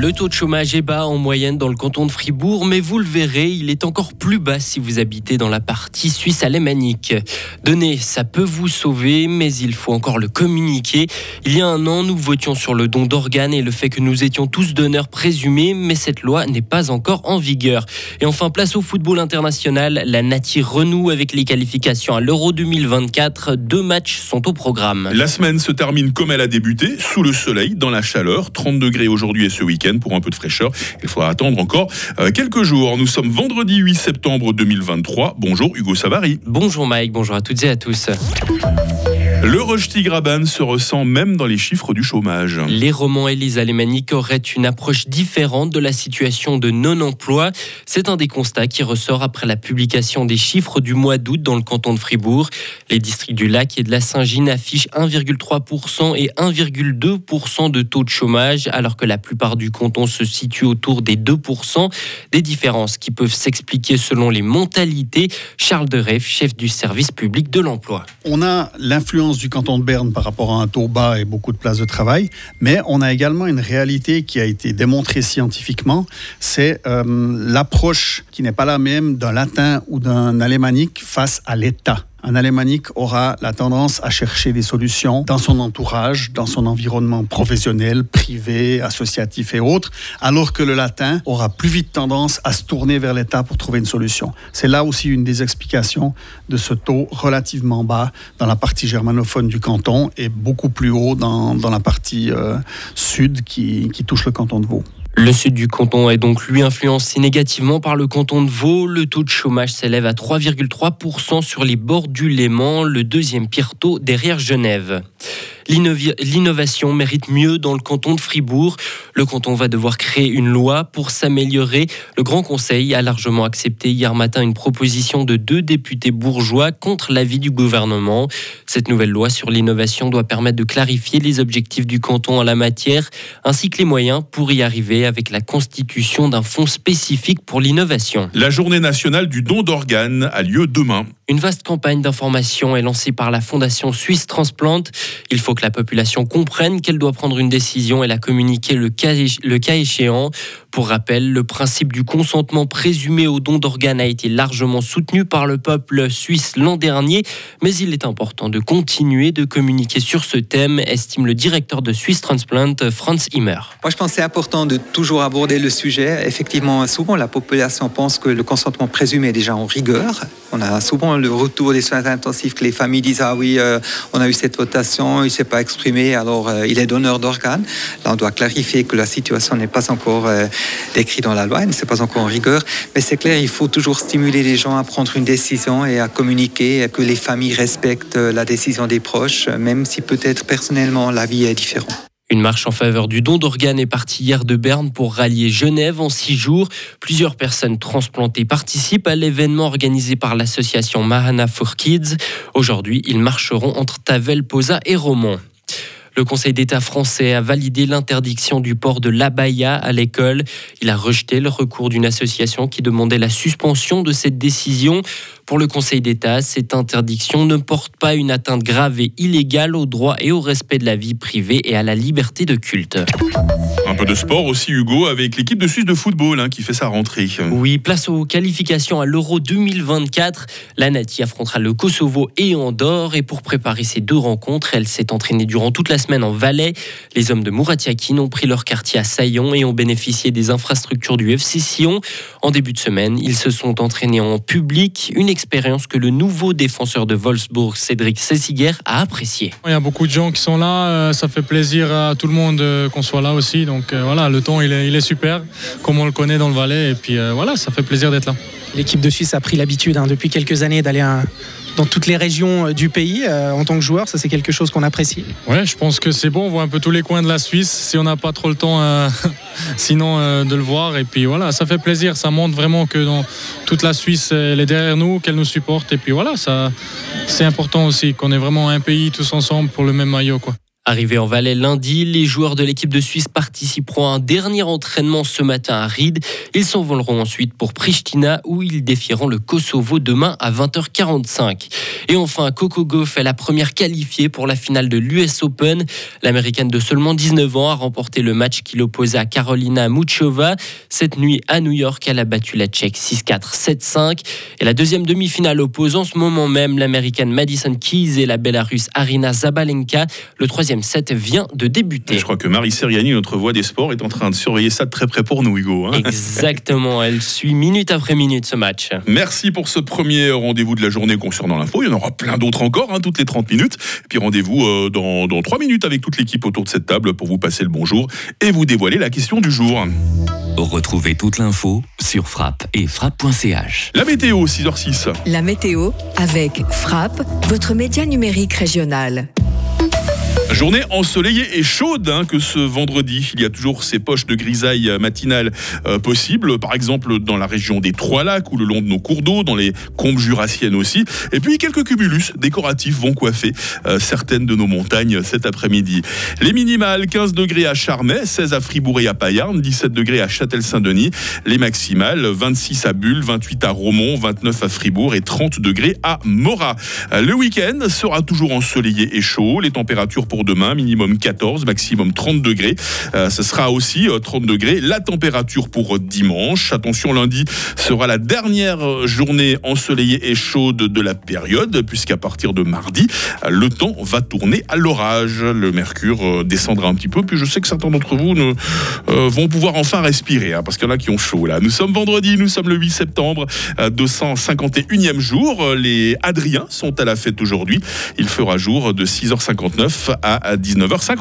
Le taux de chômage est bas en moyenne dans le canton de Fribourg, mais vous le verrez, il est encore plus bas si vous habitez dans la partie suisse alémanique. Donner, ça peut vous sauver, mais il faut encore le communiquer. Il y a un an, nous votions sur le don d'organes et le fait que nous étions tous donneurs présumés, mais cette loi n'est pas encore en vigueur. Et enfin, place au football international. La Nati renoue avec les qualifications à l'Euro 2024. Deux matchs sont au programme. La semaine se termine comme elle a débuté, sous le soleil, dans la chaleur. 30 degrés aujourd'hui et ce week-end pour un peu de fraîcheur. Il faudra attendre encore euh, quelques jours. Nous sommes vendredi 8 septembre 2023. Bonjour Hugo Savary. Bonjour Mike, bonjour à toutes et à tous. Le Rösti-Graban se ressent même dans les chiffres du chômage. Les romans Elisa Alémanique auraient une approche différente de la situation de non-emploi. C'est un des constats qui ressort après la publication des chiffres du mois d'août dans le canton de Fribourg. Les districts du Lac et de la Saint-Gine affichent 1,3% et 1,2% de taux de chômage, alors que la plupart du canton se situe autour des 2%. Des différences qui peuvent s'expliquer selon les mentalités. Charles Dereff, chef du service public de l'emploi. On a l'influence du canton de Berne par rapport à un taux bas et beaucoup de places de travail, mais on a également une réalité qui a été démontrée scientifiquement, c'est euh, l'approche qui n'est pas la même d'un latin ou d'un alémanique face à l'État. Un alémanique aura la tendance à chercher des solutions dans son entourage, dans son environnement professionnel, privé, associatif et autres, alors que le latin aura plus vite tendance à se tourner vers l'État pour trouver une solution. C'est là aussi une des explications de ce taux relativement bas dans la partie germanophone du canton et beaucoup plus haut dans, dans la partie euh, sud qui, qui touche le canton de Vaud. Le sud du canton est donc lui influencé négativement par le canton de Vaud. Le taux de chômage s'élève à 3,3% sur les bords du Léman, le deuxième pire taux derrière Genève. L'innovation mérite mieux dans le canton de Fribourg. Le canton va devoir créer une loi pour s'améliorer. Le Grand Conseil a largement accepté hier matin une proposition de deux députés bourgeois contre l'avis du gouvernement. Cette nouvelle loi sur l'innovation doit permettre de clarifier les objectifs du canton en la matière, ainsi que les moyens pour y arriver avec la constitution d'un fonds spécifique pour l'innovation. La journée nationale du don d'organes a lieu demain. Une vaste campagne d'information est lancée par la Fondation Suisse Transplant. Il faut que la population comprenne qu'elle doit prendre une décision et la communiquer le cas, échéant. Pour rappel, le principe du consentement présumé au don d'organes a été largement soutenu par le peuple suisse l'an dernier, mais il est important de continuer de communiquer sur ce thème, estime le directeur de Swiss Transplant, Franz Immer. Moi, je pense que c'est important de toujours aborder le sujet. Effectivement, souvent, la population pense que le consentement présumé est déjà en rigueur. On a souvent le retour des soins intensifs que les familles disent Ah oui, euh, on a eu cette votation, il ne s'est pas exprimé, alors euh, il est donneur d'organes. Là, on doit clarifier que la situation n'est pas encore euh, décrite dans la loi, elle ne s'est pas encore en rigueur. Mais c'est clair, il faut toujours stimuler les gens à prendre une décision et à communiquer, à que les familles respectent la décision des proches, même si peut-être personnellement la vie est différente. Une marche en faveur du don d'organes est partie hier de Berne pour rallier Genève en six jours. Plusieurs personnes transplantées participent à l'événement organisé par l'association Mahana for Kids. Aujourd'hui, ils marcheront entre Tavel, Posa et Romont. Le Conseil d'État français a validé l'interdiction du port de l'abaya à l'école. Il a rejeté le recours d'une association qui demandait la suspension de cette décision. Pour le Conseil d'État, cette interdiction ne porte pas une atteinte grave et illégale au droit et au respect de la vie privée et à la liberté de culte. Un peu de sport aussi, Hugo, avec l'équipe de Suisse de football hein, qui fait sa rentrée. Oui, place aux qualifications à l'Euro 2024. La Nati affrontera le Kosovo et Andorre. Et pour préparer ces deux rencontres, elle s'est entraînée durant toute la semaine en Valais. Les hommes de Mouratiakin ont pris leur quartier à Saillon et ont bénéficié des infrastructures du FC Sion. En début de semaine, ils se sont entraînés en public, une expérience que le nouveau défenseur de Wolfsburg, Cédric Sessiger, a apprécié. Il y a beaucoup de gens qui sont là, euh, ça fait plaisir à tout le monde euh, qu'on soit là aussi. Donc euh, voilà, le temps il est, super, comme on le connaît dans le Valais. Et puis voilà, ça fait plaisir d'être là. L'équipe de Suisse a pris l'habitude hein, depuis quelques années d'aller dans toutes les régions du pays en tant que joueur. Ça, c'est quelque chose qu'on apprécie. Ouais, je pense que c'est bon. On voit un peu tous les coins de la Suisse si on n'a pas trop le temps, sinon de le voir. Et puis voilà, ça fait plaisir. Ça montre vraiment que dans toute la Suisse, elle est derrière nous, qu'elle nous supporte. Et puis voilà, ça, c'est important aussi qu'on ait vraiment un pays tous ensemble pour le même maillot. Arrivés en Valais lundi, les joueurs de l'équipe de Suisse participeront à un dernier entraînement ce matin à Ried. Ils s'envoleront ensuite pour Pristina où ils défieront le Kosovo demain à 20h45. Et enfin, Coco Gauff est la première qualifiée pour la finale de l'US Open. L'américaine de seulement 19 ans a remporté le match qui l'opposait à Carolina Muchova. Cette nuit à New York, elle a battu la Tchèque 6-4, 7-5. Et la deuxième demi-finale oppose en ce moment même l'américaine Madison Keys et la Bélarusse Arina Zabalenka. Le troisième set vient de débuter. Je crois que Marie Seriani, notre voix des sports, est en train de surveiller ça de très près pour nous, Hugo. hein. Exactement, elle suit minute après minute ce match. Merci pour ce premier rendez-vous de la journée concernant l'info. Il y en aura plein d'autres encore, hein, toutes les 30 minutes. Et puis rendez-vous euh, dans, dans 3 minutes avec toute l'équipe autour de cette table pour vous passer le bonjour et vous dévoiler la question du jour. Retrouvez toute l'info sur frappe et frappe.ch. La météo, 6h06. La météo avec Frappe, votre média numérique régional. Journée ensoleillée et chaude hein, que ce vendredi. Il y a toujours ces poches de grisaille matinale euh, possibles, par exemple dans la région des Trois-Lacs ou le long de nos cours d'eau, dans les combes jurassiennes aussi. Et puis quelques cumulus décoratifs vont coiffer euh, certaines de nos montagnes cet après-midi. Les minimales 15 degrés à Charmey, 16 à Fribourg et à Payarn, 17 degrés à Châtel-Saint-Denis. Les maximales 26 à Bulle, 28 à Romont, 29 à Fribourg et 30 degrés à Morat. Euh, Le week-end sera toujours ensoleillé et chaud. Les températures pour demain, minimum 14, maximum 30 degrés. Euh, ce sera aussi euh, 30 degrés. La température pour dimanche. Attention, lundi sera la dernière euh, journée ensoleillée et chaude de la période, puisqu'à partir de mardi, euh, le temps va tourner à l'orage. Le mercure euh, descendra un petit peu. Puis je sais que certains d'entre vous euh, vont pouvoir enfin respirer, hein, parce qu'il y en a qui ont chaud là. Nous sommes vendredi, nous sommes le 8 septembre, euh, 251e jour. Euh, Les Adriens sont à la fête aujourd'hui. Il fera jour de 6h59 à 19h50.